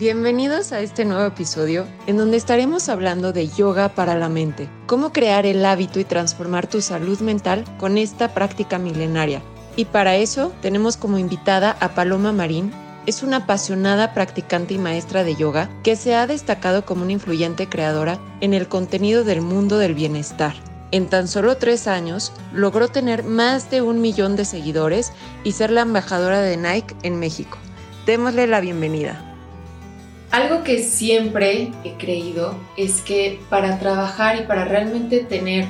Bienvenidos a este nuevo episodio en donde estaremos hablando de yoga para la mente, cómo crear el hábito y transformar tu salud mental con esta práctica milenaria. Y para eso tenemos como invitada a Paloma Marín, es una apasionada practicante y maestra de yoga que se ha destacado como una influyente creadora en el contenido del mundo del bienestar. En tan solo tres años logró tener más de un millón de seguidores y ser la embajadora de Nike en México. Démosle la bienvenida. Algo que siempre he creído es que para trabajar y para realmente tener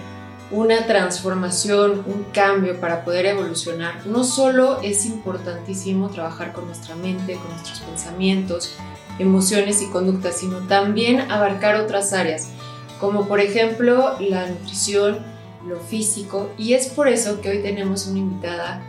una transformación, un cambio para poder evolucionar, no solo es importantísimo trabajar con nuestra mente, con nuestros pensamientos, emociones y conductas, sino también abarcar otras áreas, como por ejemplo la nutrición, lo físico, y es por eso que hoy tenemos una invitada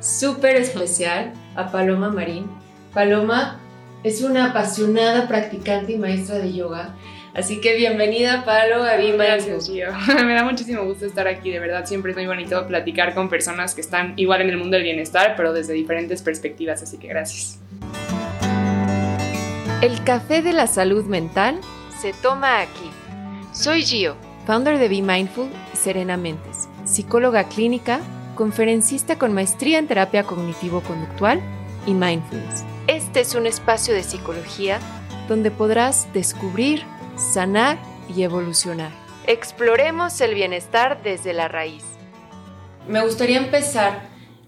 súper especial, a Paloma Marín. Paloma es una apasionada practicante y maestra de yoga. Así que bienvenida, Palo, a Be Gracias, Me da muchísimo gusto estar aquí, de verdad. Siempre es muy bonito platicar con personas que están igual en el mundo del bienestar, pero desde diferentes perspectivas. Así que gracias. El café de la salud mental se toma aquí. Soy Gio, founder de Be Mindful y Serena Mentes, psicóloga clínica, conferencista con maestría en terapia cognitivo-conductual y mindfulness. Este es un espacio de psicología donde podrás descubrir, sanar y evolucionar. Exploremos el bienestar desde la raíz. Me gustaría empezar.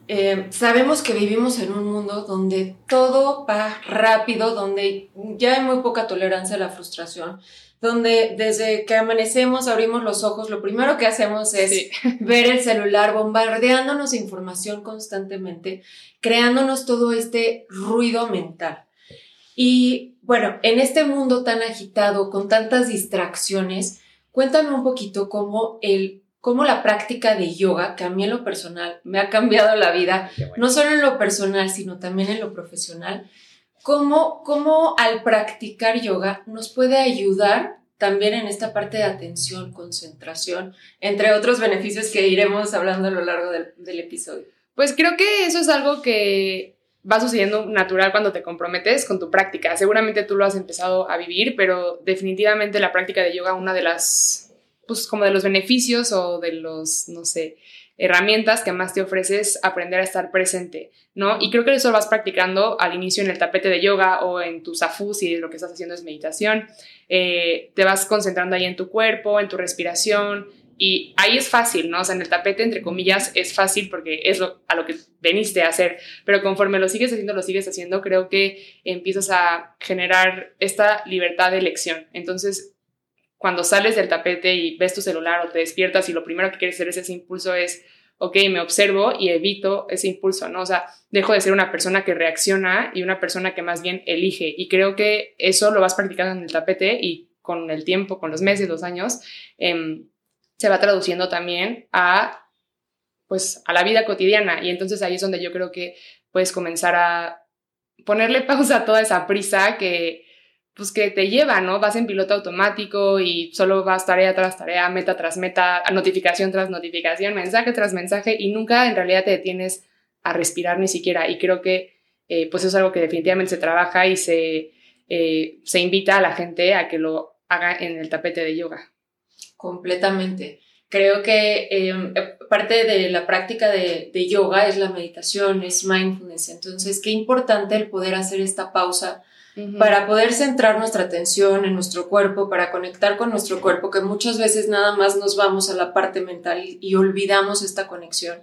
Eh, sabemos que vivimos en un mundo donde todo va rápido, donde ya hay muy poca tolerancia a la frustración, donde desde que amanecemos, abrimos los ojos, lo primero que hacemos es ver el celular bombardeándonos información constantemente, creándonos todo este ruido mental. Y bueno, en este mundo tan agitado, con tantas distracciones, cuéntame un poquito cómo el cómo la práctica de yoga, que a mí en lo personal me ha cambiado la vida, no solo en lo personal, sino también en lo profesional, cómo, cómo al practicar yoga nos puede ayudar también en esta parte de atención, concentración, entre otros beneficios que iremos hablando a lo largo del, episodio. Pues creo que eso es algo que va sucediendo natural cuando te comprometes con tu práctica. Seguramente tú lo has empezado a vivir, pero definitivamente la práctica de yoga, una de las, pues como de los beneficios o de los, no sé, herramientas que más te ofreces aprender a estar presente, ¿no? Y creo que eso lo vas practicando al inicio en el tapete de yoga o en tu zafu, si lo que estás haciendo es meditación. Eh, te vas concentrando ahí en tu cuerpo, en tu respiración, y ahí es fácil, ¿no? O sea, en el tapete, entre comillas, es fácil porque es lo, a lo que veniste a hacer, pero conforme lo sigues haciendo, lo sigues haciendo, creo que empiezas a generar esta libertad de elección. Entonces, cuando sales del tapete y ves tu celular o te despiertas y lo primero que quieres hacer es ese impulso es, ok, me observo y evito ese impulso, ¿no? O sea, dejo de ser una persona que reacciona y una persona que más bien elige. Y creo que eso lo vas practicando en el tapete y con el tiempo, con los meses, los años, em, se va traduciendo también a, pues, a la vida cotidiana. Y entonces ahí es donde yo creo que puedes comenzar a ponerle pausa a toda esa prisa que pues que te lleva, ¿no? Vas en piloto automático y solo vas tarea tras tarea, meta tras meta, notificación tras notificación, mensaje tras mensaje y nunca en realidad te detienes a respirar ni siquiera. Y creo que eh, pues es algo que definitivamente se trabaja y se, eh, se invita a la gente a que lo haga en el tapete de yoga. Completamente. Creo que em, parte de la práctica de, de yoga es la meditación, es mindfulness. Entonces, qué importante el poder hacer esta pausa para poder centrar nuestra atención en nuestro cuerpo, para conectar con nuestro cuerpo, que muchas veces nada más nos vamos a la parte mental y, olvidamos esta conexión.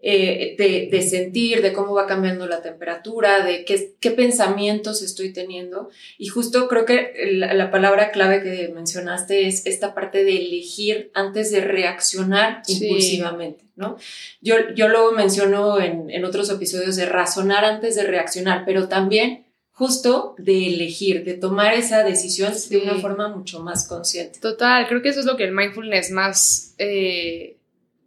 Eh, de, sentir, de cómo va cambiando la temperatura, de qué, qué pensamientos estoy teniendo. Y justo creo que la, palabra clave que mencionaste es esta parte de elegir antes de reaccionar impulsivamente, ¿no? Yo, yo lo menciono en, en otros episodios de razonar antes de reaccionar, pero también justo de elegir, de tomar esa decisión de una forma mucho más consciente. Total, creo que eso es lo que el mindfulness más, eh,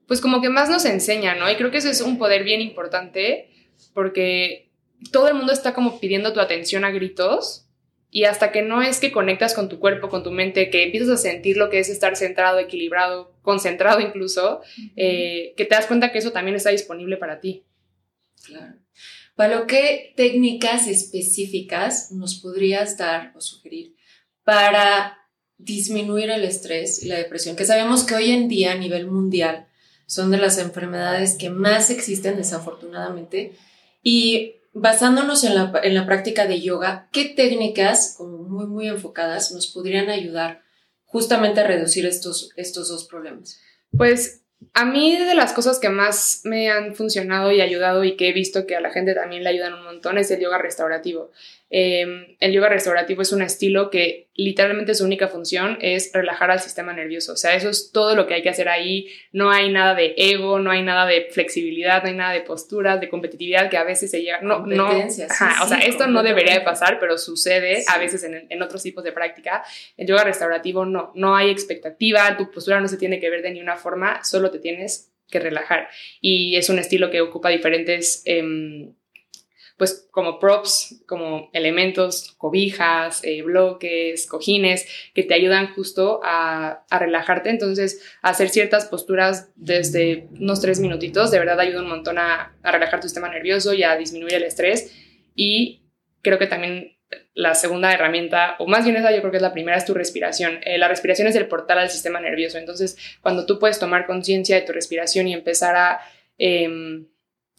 pues como que más nos enseña, ¿no? Y creo que eso es un poder bien importante porque todo el mundo está como pidiendo tu atención a gritos y hasta que no es que conectas con tu cuerpo, con tu mente, que empiezas a sentir lo que es estar centrado, equilibrado, concentrado incluso, eh, que te das cuenta que eso también está disponible para ti. Claro. Palo, ¿qué técnicas específicas nos podrías dar o sugerir para disminuir el estrés y la depresión? Que sabemos que hoy en día a nivel mundial son de las enfermedades que más existen desafortunadamente. Y basándonos en la, en la práctica de yoga, ¿qué técnicas, como muy, muy enfocadas, nos podrían ayudar justamente a reducir estos, estos dos problemas? Pues a mí de las cosas que más me han funcionado y ayudado y que he visto que a la gente también le ayudan un montón es el yoga restaurativo. Em, el yoga restaurativo es un estilo que literalmente su única función es relajar al sistema nervioso. O sea, eso es todo lo que hay que hacer ahí. No hay nada de ego, no hay nada de flexibilidad, no hay nada de posturas, de competitividad que a veces se llega. No, no. o sea, esto no debería de pasar, pero sucede a veces en, en, otros tipos de práctica. El yoga restaurativo no, no hay expectativa, tu postura no se tiene que ver de ninguna forma, solo te tienes que relajar. Y es un estilo que ocupa diferentes. Eh, pues como props, como elementos, cobijas, eh, bloques, cojines, que te ayudan justo a, relajarte. Entonces, hacer ciertas posturas desde unos tres minutitos, de verdad ayuda un montón a, relajar tu sistema nervioso y a disminuir el estrés. Y creo que también la segunda herramienta, o más bien esa yo creo que es la primera, es tu respiración. Eh, la respiración es el portal al sistema nervioso. Entonces, cuando tú puedes tomar conciencia de tu respiración y empezar a... Em,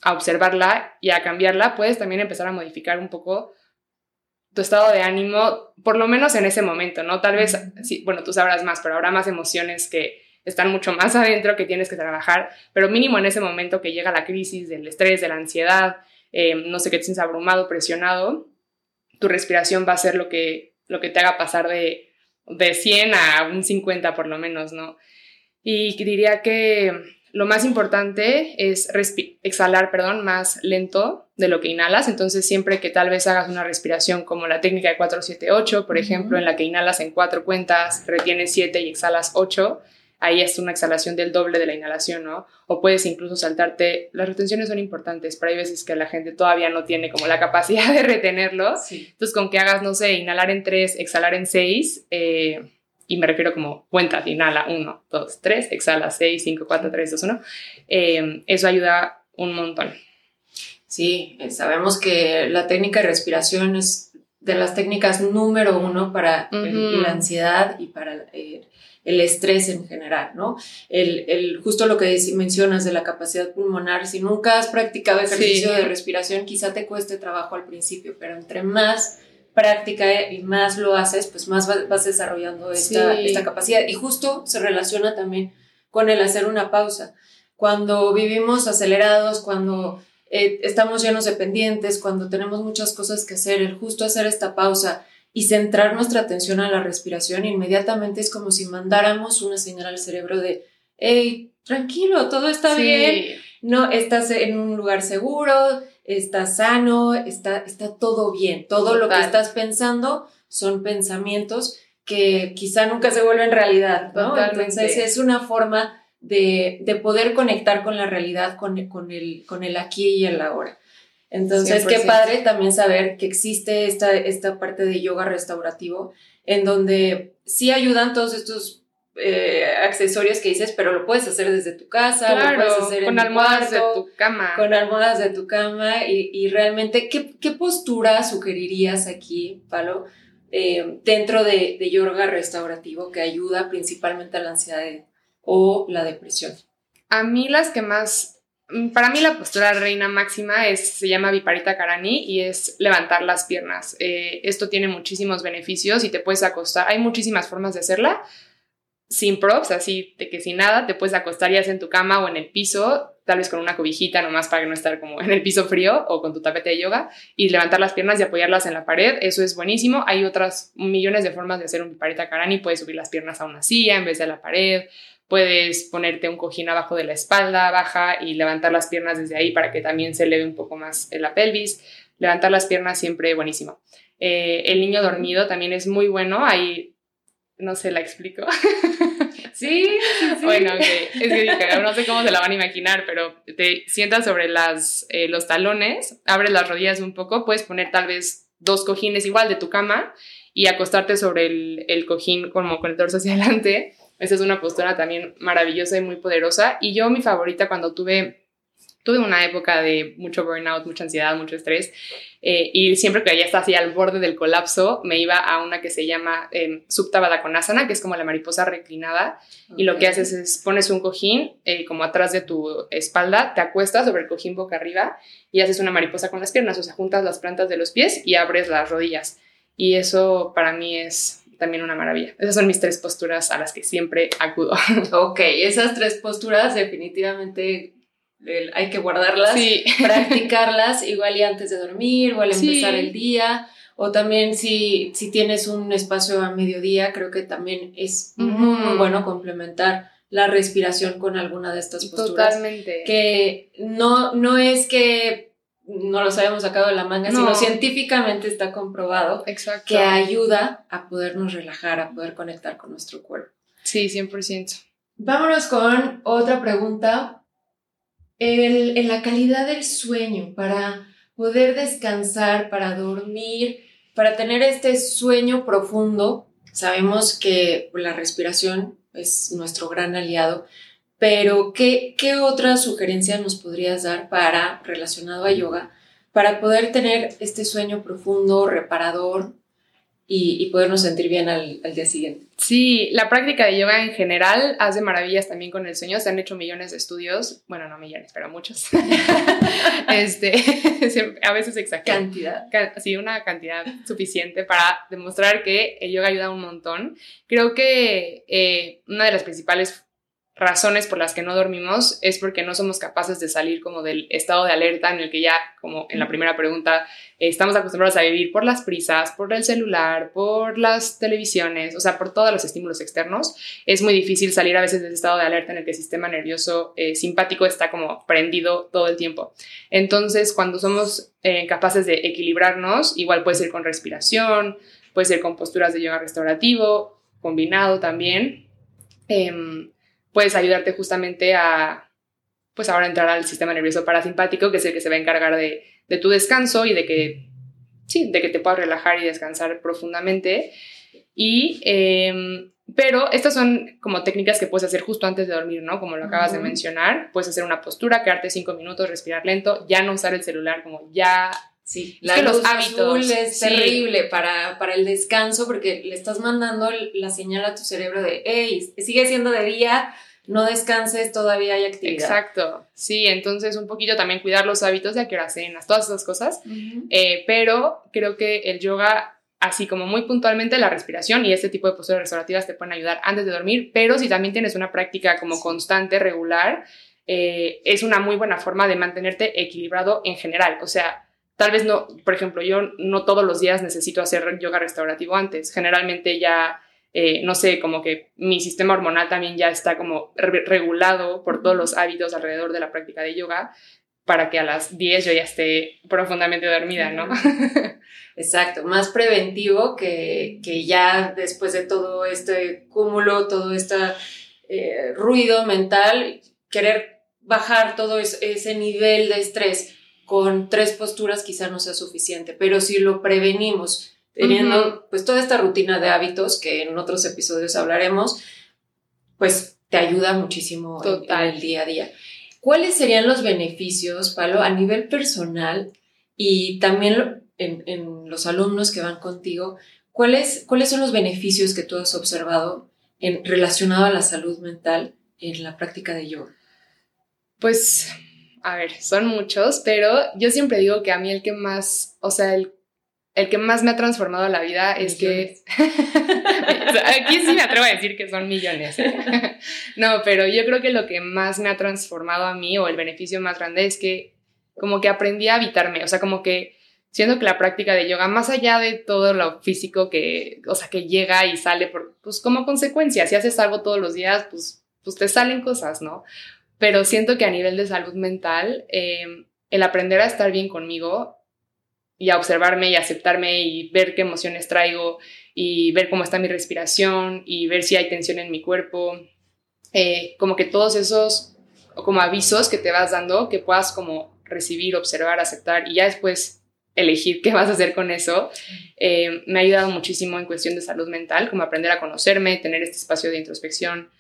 a observarla y a cambiarla, puedes también empezar a modificar un poco tu estado de ánimo, por lo menos en ese momento, ¿no? Tal vez, sí, bueno, tú sabrás más, pero habrá más emociones que están mucho más adentro que tienes que trabajar, pero mínimo en ese momento que llega la crisis del estrés, de la ansiedad, eh, no sé, que te sientes abrumado, presionado, tu respiración va a ser lo que, lo que te haga pasar de, de 100 a un 50 por lo menos, ¿no? Y diría que lo más importante es exhalar, perdón, más lento de lo que inhalas. Entonces, siempre que tal vez hagas una respiración como la técnica de 478, por ejemplo, en la que inhalas en cuatro cuentas, retienes siete y exhalas ocho, ahí es una exhalación del doble de la inhalación, ¿no? O puedes incluso saltarte, las retenciones son importantes, pero hay veces que la gente todavía no tiene como la capacidad de retenerlo. Entonces, con que hagas, no sé, inhalar en tres, exhalar en seis, eh, y me refiero como cuenta, inhala 1, 2, 3, exhala 6, 5, 4, 3, 2, 1. eso ayuda un montón. Sí, eh, sabemos que la técnica de respiración es de las técnicas número uno para la ansiedad y para eh, el estrés en general, ¿no? El, el, justo lo que mencionas de la capacidad pulmonar, si nunca has practicado ejercicio de respiración, quizá te cueste trabajo al principio, pero entre más práctica y más lo haces, pues más vas desarrollando esta, esta capacidad. Y justo se relaciona también con el hacer una pausa. Cuando vivimos acelerados, cuando eh, estamos llenos de pendientes, cuando tenemos muchas cosas que hacer, el justo hacer esta pausa y centrar nuestra atención a la respiración, inmediatamente es como si mandáramos una señal al cerebro de, hey, tranquilo, todo está bien, no, estás en un lugar seguro, estás sano, está, está todo bien. Todo lo que estás pensando son pensamientos que quizá nunca se vuelven realidad, ¿no? Entonces es una forma de, de, poder conectar con la realidad, con, con, el, con el aquí y el ahora. Entonces, qué padre también saber que existe esta, esta parte de yoga restaurativo en donde sí ayudan todos estos eh, accesorios que dices, pero lo puedes hacer desde tu casa, lo puedes hacer con almohadas de tu cama. Con almohadas de tu cama y, y realmente, ¿qué, ¿qué, postura sugerirías aquí, Palo, eh, dentro de, de, yoga restaurativo que ayuda principalmente a la ansiedad o la depresión? A mí las que más mm, para mí la postura reina máxima es, se llama Viparita Karani y es levantar las piernas. Eh, esto tiene muchísimos beneficios y te puedes acostar. Hay muchísimas formas de hacerla, sin props, así de que sin nada, te puedes acostar ya sea en tu cama o en el piso, tal vez con una cobijita nomás para no estar como en el piso frío o con tu tapete de yoga y levantar las piernas y apoyarlas en la pared, eso es buenísimo. Hay otras millones de formas de hacer un parita karani, puedes subir las piernas a una silla en vez de a la pared, puedes ponerte un cojín abajo de la espalda baja y levantar las piernas desde ahí para que también se eleve un poco más la pelvis. Levantar las piernas siempre buenísimo. Eh, el niño dormido también es muy bueno, hay no se la explico. Sí, sí, Bueno, es que no sé cómo se la van a imaginar, pero te sientas sobre las, eh, los talones, abres las rodillas un poco, puedes poner tal vez dos cojines igual de tu cama y acostarte sobre el, el cojín como con el torso hacia adelante. Esa es una postura también maravillosa y muy poderosa. Y yo mi favorita cuando tuve tuve una época de mucho burnout, mucha ansiedad, mucho estrés, eh, y siempre que ya está así al borde del colapso, me iba a una que se llama eh, Konasana, que es como la mariposa reclinada, y lo que haces es pones un cojín eh, como atrás de tu espalda, te acuestas sobre el cojín boca arriba y haces una mariposa con las piernas, o sea, juntas las plantas de los pies y abres las rodillas. Y eso para mí es también una maravilla. Esas son mis tres posturas a las que siempre acudo. Ok, esas tres posturas definitivamente hay que guardarlas, practicarlas igual y antes de dormir o al empezar el día. O también si, si tienes un espacio a mediodía, creo que también es muy, bueno complementar la respiración con alguna de estas posturas. Totalmente. Que no, no es que no lo sabemos sacado de la manga, sino científicamente está comprobado que ayuda a podernos relajar, a poder conectar con nuestro cuerpo. Sí, 100%. Vámonos con otra pregunta en la calidad del sueño, para poder descansar, para dormir, para tener este sueño profundo. Sabemos que la respiración es nuestro gran aliado, pero ¿qué, qué otra sugerencia nos podrías dar para, relacionado a yoga, para poder tener este sueño profundo, reparador, y, podernos sentir bien al, al, día siguiente. Sí, la práctica de yoga en general hace maravillas también con el sueño. Se han hecho millones de estudios, bueno, no millones, pero muchos. este, a veces exagero. Cantidad. Sí, una cantidad suficiente para demostrar que el yoga ayuda un montón. Creo que eh, una de las principales razones por las que no dormimos es porque no somos capaces de salir como del estado de alerta en el que ya, como en la primera pregunta, estamos acostumbrados a vivir por las prisas, por el celular, por las televisiones, o sea, por todos los estímulos externos. Es muy difícil salir a veces de ese estado de alerta en el que el sistema nervioso eh, simpático está como prendido todo el tiempo. Entonces, cuando somos eh, capaces de equilibrarnos, igual puede ser con respiración, puede ser con posturas de yoga restaurativo, combinado también. Puedes ayudarte justamente a, pues ahora entrar al sistema nervioso parasimpático, que es el que se va a encargar de, de tu descanso y de que, sí, de que te puedas relajar y descansar profundamente. Y, em, pero estas son como técnicas que puedes hacer justo antes de dormir, ¿no? Como lo acabas de mencionar, puedes hacer una postura, quedarte cinco minutos, respirar lento, ya no usar el celular, como ya Sí, la luz los hábitos azul es terrible para, para, el descanso porque le estás mandando la señal a tu cerebro de, hey, sigue siendo de día, no descanses, todavía hay actividad. Exacto, sí, entonces un poquito también cuidar los hábitos de a qué hora cenas, todas esas cosas, eh, pero creo que el yoga, así como muy puntualmente la respiración y este tipo de posturas restaurativas te pueden ayudar antes de dormir, pero si también tienes una práctica como constante, regular, eh, es una muy buena forma de mantenerte equilibrado en general, o sea, Tal vez no, por ejemplo, yo no todos los días necesito hacer yoga restaurativo antes. Generalmente ya, eh, no sé, como que mi sistema hormonal también ya está como regulado por todos los hábitos alrededor de la práctica de yoga para que a las 10 yo ya esté profundamente dormida, ¿no? Exacto, más preventivo que, que ya después de todo este cúmulo, todo este eh, ruido mental, querer bajar todo ese nivel de estrés con tres posturas quizá no sea suficiente, pero si lo prevenimos teniendo pues toda esta rutina de hábitos que en otros episodios hablaremos, pues te ayuda muchísimo en, el día a día. ¿Cuáles serían los beneficios, Palo, a nivel personal y también en, los alumnos que van contigo? ¿Cuáles, ¿Cuáles son los beneficios que tú has observado en, relacionado a la salud mental en la práctica de yoga? Pues a ver, son muchos, pero yo siempre digo que a mí el que más, o sea, el, el que más me ha transformado la vida es que... Aquí sí me atrevo a decir que son millones. ¿eh? no, pero yo creo que lo que más me ha transformado a mí o el beneficio más grande es que como que aprendí a habitarme, o sea, como que siento que la práctica de yoga, más allá de todo lo físico que, o sea, que llega y sale por, pues como consecuencia, si haces algo todos los días, pues, pues te salen cosas, ¿no? Pero siento que a nivel de salud mental, em, el aprender a estar bien conmigo y a observarme y aceptarme y ver qué emociones traigo y ver cómo está mi respiración y ver si hay tensión en mi cuerpo, eh, como que todos esos como avisos que te vas dando, que puedas como recibir, observar, aceptar y ya después elegir qué vas a hacer con eso, eh, me ha ayudado muchísimo en cuestión de salud mental, como aprender a conocerme, tener este espacio de introspección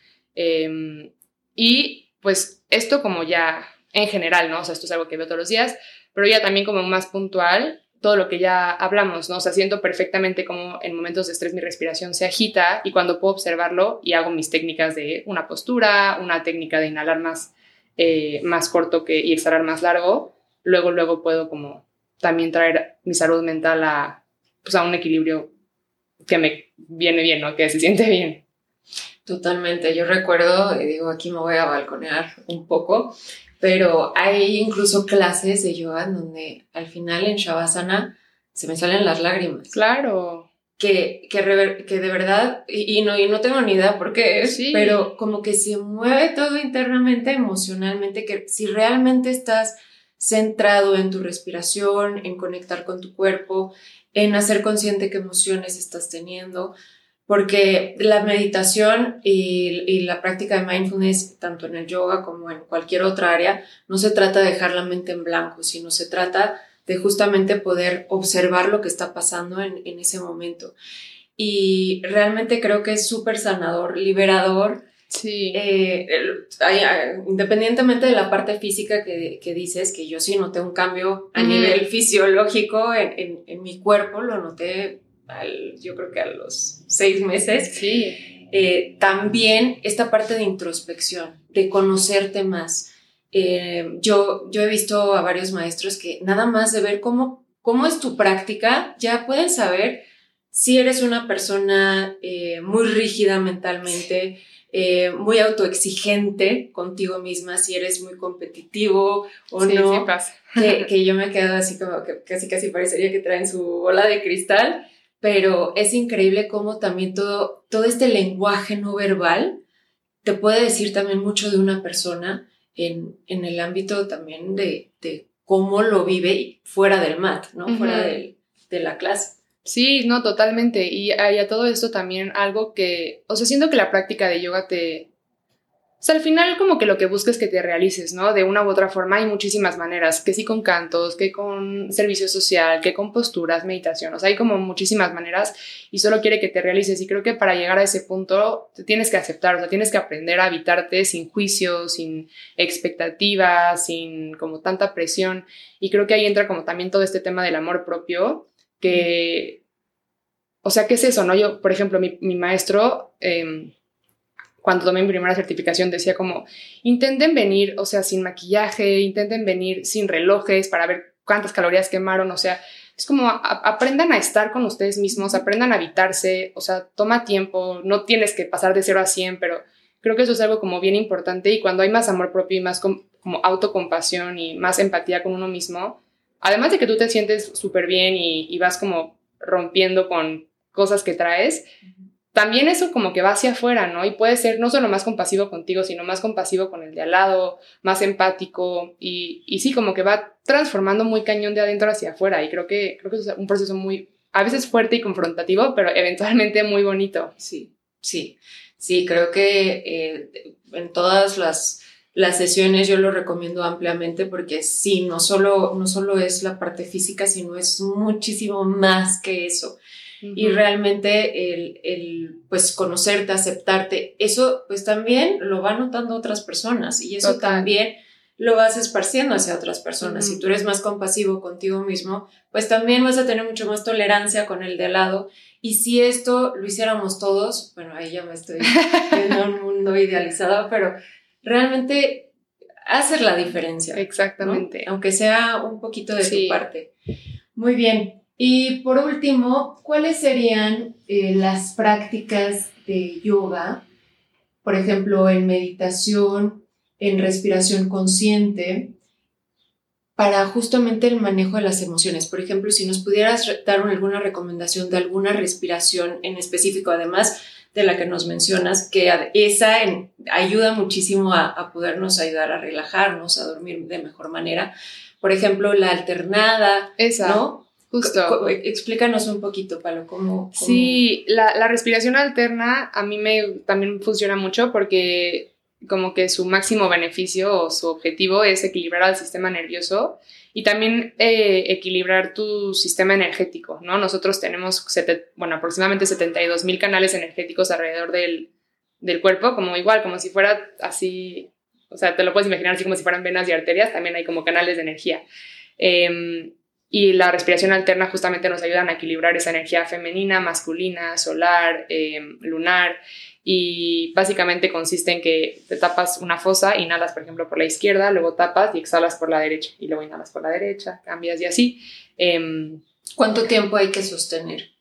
y pues esto como ya en general, ¿no? O sea, esto es algo que veo todos los días, pero ya también como más puntual, todo lo que ya hablamos, ¿no? O sea, siento perfectamente como en momentos de estrés mi respiración se agita y cuando puedo observarlo y hago mis técnicas de una postura, una técnica de inhalar más, eh, más corto que, y exhalar más largo, luego, luego puedo como también traer mi salud mental a, pues, a un equilibrio que me viene bien, ¿no? Que se siente bien. Totalmente. Yo recuerdo, y digo, aquí me voy a balconear un poco, pero hay incluso clases de yoga donde al final en Shavasana se me salen las lágrimas. Claro. Que, que, que de verdad, y, no, y no tengo ni idea por qué es, pero como que se mueve todo internamente, emocionalmente, que si realmente estás centrado en tu respiración, en conectar con tu cuerpo, en hacer consciente qué emociones estás teniendo, porque la meditación y, la práctica de mindfulness, tanto en el yoga como en cualquier otra área, no se trata de dejar la mente en blanco, sino se trata de justamente poder observar lo que está pasando en, ese momento. Y realmente creo que es súper sanador, liberador. Sí. Eh, independientemente de la parte física que, dices, que yo sí noté un cambio a nivel fisiológico en, en mi cuerpo, lo noté yo creo que a los seis meses. Sí. Eh, también esta parte de introspección, de conocerte más. Eh, yo, yo he visto a varios maestros que nada más de ver cómo, cómo es tu práctica, ya pueden saber si eres una persona eh, muy rígida mentalmente, muy autoexigente contigo misma, si eres muy competitivo o no. Sí pasa. Que, que, yo me quedo así como que casi casi parecería que traen su bola de cristal pero es increíble cómo también todo, todo este lenguaje no verbal te puede decir también mucho de una persona en, en el ámbito también de, de, cómo lo vive fuera del mat, ¿no? Fuera de, de la clase. Sí, no, totalmente. Y, y, a todo esto también algo que, o sea, siento que la práctica de yoga te, o sea, al final como que lo que buscas es que te realices, ¿no? De una u otra forma hay muchísimas maneras, que sí con cantos, que con servicio social, que con posturas, meditación, o sea, hay como muchísimas maneras y solo quiere que te realices y creo que para llegar a ese punto tienes que aceptar, o sea, tienes que aprender a habitarte sin juicio, sin expectativas, sin como tanta presión y creo que ahí entra como también todo este tema del amor propio, que, o sea, ¿qué es eso, no? Yo, por ejemplo, mi, maestro... Eh, cuando tomé mi primera certificación decía como, intenten venir, o sea, sin maquillaje, intenten venir sin relojes para ver cuántas calorías quemaron, o sea, es como aprendan a estar con ustedes mismos, aprendan a habitarse, o sea, toma tiempo, no tienes que pasar de 0 a 100, pero creo que eso es algo como bien importante y cuando hay más amor propio y más como autocompasión y más empatía con uno mismo, además de que tú te sientes súper bien y, y vas como rompiendo con cosas que traes, también eso como que va hacia afuera, ¿no? Y puede ser no solo más compasivo contigo, sino más compasivo con el de al lado, más empático y, y sí, como que va transformando muy cañón de adentro hacia afuera y creo que, creo que es un proceso muy, a veces fuerte y confrontativo, pero eventualmente muy bonito. Sí, sí, sí, creo que eh, en todas las, las sesiones yo lo recomiendo ampliamente porque sí, no solo, no solo es la parte física, sino es muchísimo más que eso y realmente el, el, pues conocerte, aceptarte, eso pues también lo van notando otras personas y eso también lo vas esparciendo hacia otras personas. Si tú eres más compasivo contigo mismo, pues también vas a tener mucho más tolerancia con el de al lado. Y si esto lo hiciéramos todos, bueno, ahí ya me estoy viendo un mundo idealizado, pero realmente hacer la diferencia. Exactamente. Aunque sea un poquito de tu parte. Muy bien. Y por último, ¿cuáles serían eh, las prácticas de yoga? Por ejemplo, en meditación, en respiración consciente, para justamente el manejo de las emociones. Por ejemplo, si nos pudieras dar alguna recomendación de alguna respiración en específico, además de la que nos mencionas, que esa ayuda muchísimo a, a, podernos ayudar a relajarnos, a dormir de mejor manera. Por ejemplo, la alternada. ¿no? Justo. Explícanos un poquito, Palo, cómo... Sí, la, la, respiración alterna a mí me también funciona mucho porque como que su máximo beneficio o su objetivo es equilibrar al sistema nervioso y también eh, equilibrar tu sistema energético, ¿no? Nosotros tenemos, bueno, aproximadamente 72 mil canales energéticos alrededor del, del cuerpo, como igual, como si fuera así o sea, te lo puedes imaginar así como si fueran venas y arterias, también hay como canales de energía. Em, y la respiración alterna justamente nos ayudan a equilibrar esa energía femenina, masculina, solar, em, lunar. Y básicamente consiste en que te tapas una fosa, inhalas por ejemplo por la izquierda, luego tapas y exhalas por la derecha. Y luego inhalas por la derecha, cambias y así. Em, ¿Cuánto tiempo hay que sostener?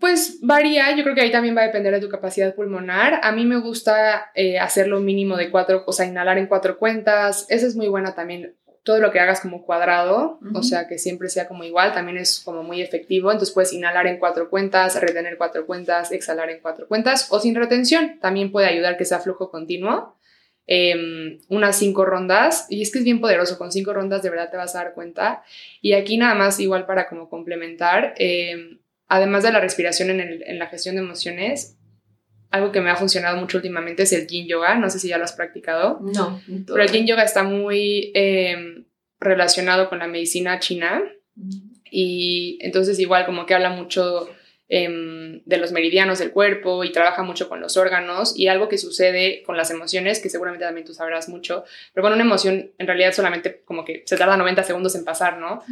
Pues varía, yo creo que ahí también va a depender de tu capacidad pulmonar. A mí me gusta eh, hacerlo mínimo de cuatro, o sea, inhalar en cuatro cuentas. Esa es muy buena también todo lo que hagas como cuadrado, o sea, que siempre sea como igual, también es como muy efectivo. Entonces puedes inhalar en cuatro cuentas, retener cuatro cuentas, exhalar en cuatro cuentas o sin retención. También puede ayudar que sea flujo continuo. Em, unas cinco rondas y es que es bien poderoso, con cinco rondas de verdad te vas a dar cuenta. Y aquí nada más igual para como complementar, em, además de la respiración en, en, la gestión de emociones, algo que me ha funcionado mucho últimamente es el yin yoga. No sé si ya lo has practicado. No. Pero el yin yoga está muy em, relacionado con la medicina china. Y entonces igual como que habla mucho Em, de los meridianos del cuerpo y trabaja mucho con los órganos y algo que sucede con las emociones, que seguramente también tú sabrás mucho, pero bueno, una emoción en realidad solamente como que se tarda 90 segundos en pasar, ¿no?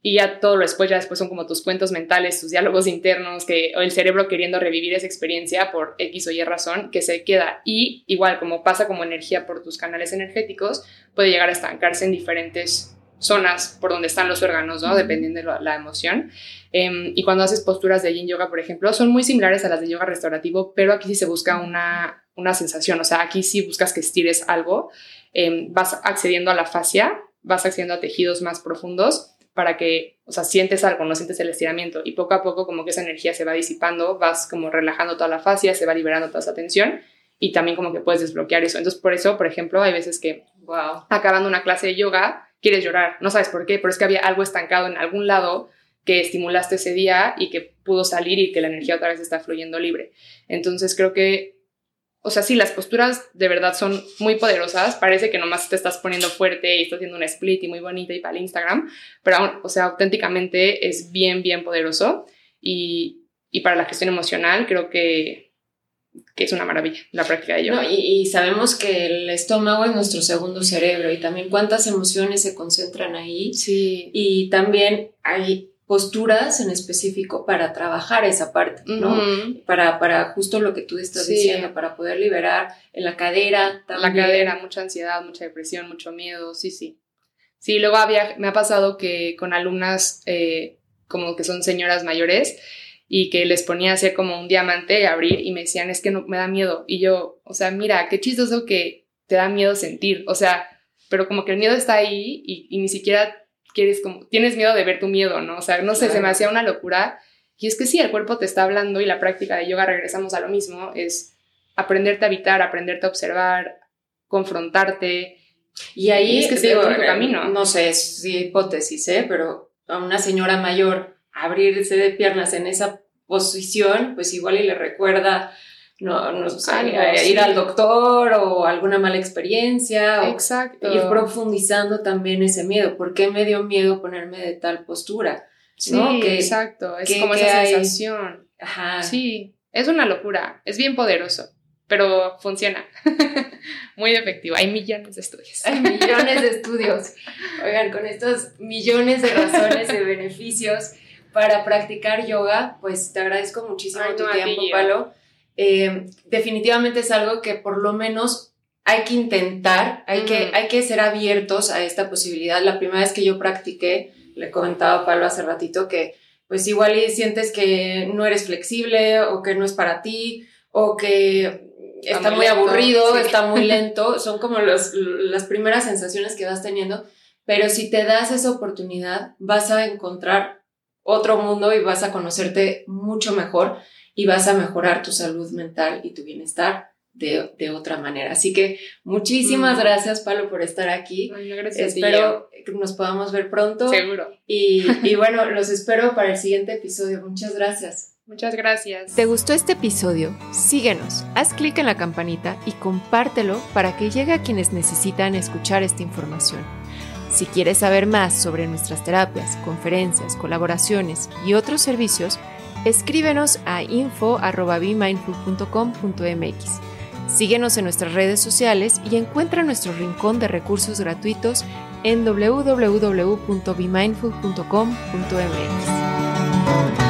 Y ya todo lo después, ya después son como tus cuentos mentales, tus diálogos internos, que, o el cerebro queriendo revivir esa experiencia por X o Y razón, que se queda. Y igual, como pasa como energía por tus canales energéticos, puede llegar a estancarse en diferentes zonas por donde están los órganos, ¿no? Dependiendo de la emoción. Em, y cuando haces posturas de yin yoga, por ejemplo, son muy similares a las de yoga restaurativo, pero aquí sí se busca una, una sensación, o sea, aquí sí buscas que estires algo, em, vas accediendo a la fascia, vas accediendo a tejidos más profundos para que, o sea, sientes algo, no sientes el estiramiento y poco a poco como que esa energía se va disipando, vas como relajando toda la fascia, se va liberando toda esa tensión y también como que puedes desbloquear eso. Entonces, por eso, por ejemplo, hay veces que, wow, acabando una clase de yoga, quieres llorar, no sabes por qué, pero es que había algo estancado en algún lado que estimulaste ese día y que pudo salir y que la energía otra vez está fluyendo libre. Entonces creo que, o sea, sí, las posturas de verdad son muy poderosas. Parece que nomás te estás poniendo fuerte y estás haciendo un split y muy bonita y para el Instagram, pero, o sea, auténticamente es bien, bien poderoso. Y, y para la gestión emocional creo que, que es una maravilla la práctica de yoga. y, y, sabemos que el estómago es nuestro segundo cerebro y también cuántas emociones se concentran ahí. Sí. Y también hay posturas en específico para trabajar esa parte, ¿no? para, para justo lo que tú estás diciendo, para poder liberar en la cadera. También. La cadera, mucha ansiedad, mucha depresión, mucho miedo, sí, sí. Sí, luego había, me ha pasado que con alumnas eh, como que son señoras mayores y que les ponía a hacer como un diamante, abrir y me decían, es que no me da miedo. Y yo, o sea, mira, qué chistoso que te da miedo sentir, o sea, pero como que el miedo está ahí y, y ni siquiera quieres como, tienes miedo de ver tu miedo, ¿no? O sea, no sé, se me hacía una locura. Y es que sí, el cuerpo te está hablando y la práctica de yoga, regresamos a lo mismo, es aprenderte a habitar, aprenderte a observar, confrontarte. Y ahí es que digo, tu camino. No sé, es hipótesis, ¿eh? Pero a una señora mayor abrirse de piernas en esa posición, pues igual y le recuerda no, no sé, ir al doctor o alguna mala experiencia. Exacto. ir profundizando también ese miedo. ¿Por qué me dio miedo ponerme de tal postura? Sí, exacto. Es como esa sensación. Ajá. Sí, es una locura. Es bien poderoso, pero funciona. Muy efectivo. Hay millones de estudios. Hay millones de estudios. Oigan, con estos millones de razones, de beneficios para practicar yoga, pues te agradezco muchísimo tu tiempo, Palo. Eh, definitivamente es algo que por lo menos hay que intentar, hay, que, hay que ser abiertos a esta posibilidad. La primera vez que yo practiqué, le comentaba a Pablo hace ratito que pues igual y sientes que no eres flexible o que no es para ti o que está, muy, aburrido, está muy lento, son como los, las primeras sensaciones que vas teniendo, pero si te das esa oportunidad vas a encontrar otro mundo y vas a conocerte mucho mejor y vas a mejorar tu salud mental y tu bienestar de, de otra manera. Así que muchísimas mm. gracias, Pablo, por estar aquí. espero que nos podamos ver pronto. Seguro. Y, y bueno, los espero para el siguiente episodio. Muchas gracias. Muchas gracias. ¿Te gustó este episodio? Síguenos, haz clic en la campanita y compártelo para que llegue a quienes necesitan escuchar esta información. Si quieres saber más sobre nuestras terapias, conferencias, colaboraciones y otros servicios, escríbenos a info.bemindful.com.mx. Síguenos en nuestras redes sociales y encuentra nuestro rincón de recursos gratuitos en www.bemindful.com.mx.